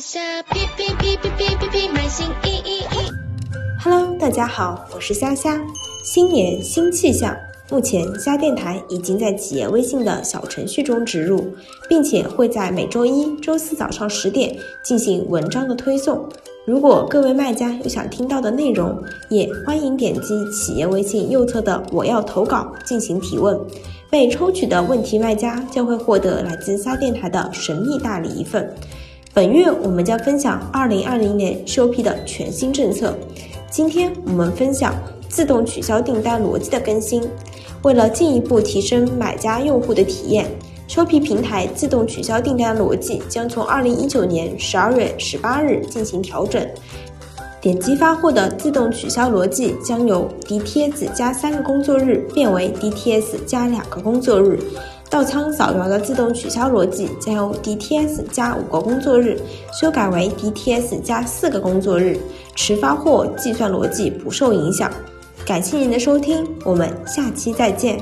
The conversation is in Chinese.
下哔哔哔哔哔哔哔，买新衣衣衣。Hello，大家好，我是虾虾。新年新气象，目前虾电台已经在企业微信的小程序中植入，并且会在每周一、周四早上十点进行文章的推送。如果各位卖家有想听到的内容，也欢迎点击企业微信右侧的“我要投稿”进行提问。被抽取的问题卖家将会获得来自虾电台的神秘大礼一份。本月我们将分享二零二零年 SHOP 的全新政策。今天我们分享自动取消订单逻辑的更新。为了进一步提升买家用户的体验，SHOP 平台自动取消订单逻辑将从二零一九年十二月十八日进行调整。点击发货的自动取消逻辑将由 DTS 加三个工作日变为 DTS 加两个工作日。到仓扫描的自动取消逻辑将由 DTS 加五个工作日修改为 DTS 加四个工作日，迟发货计算逻辑不受影响。感谢您的收听，我们下期再见。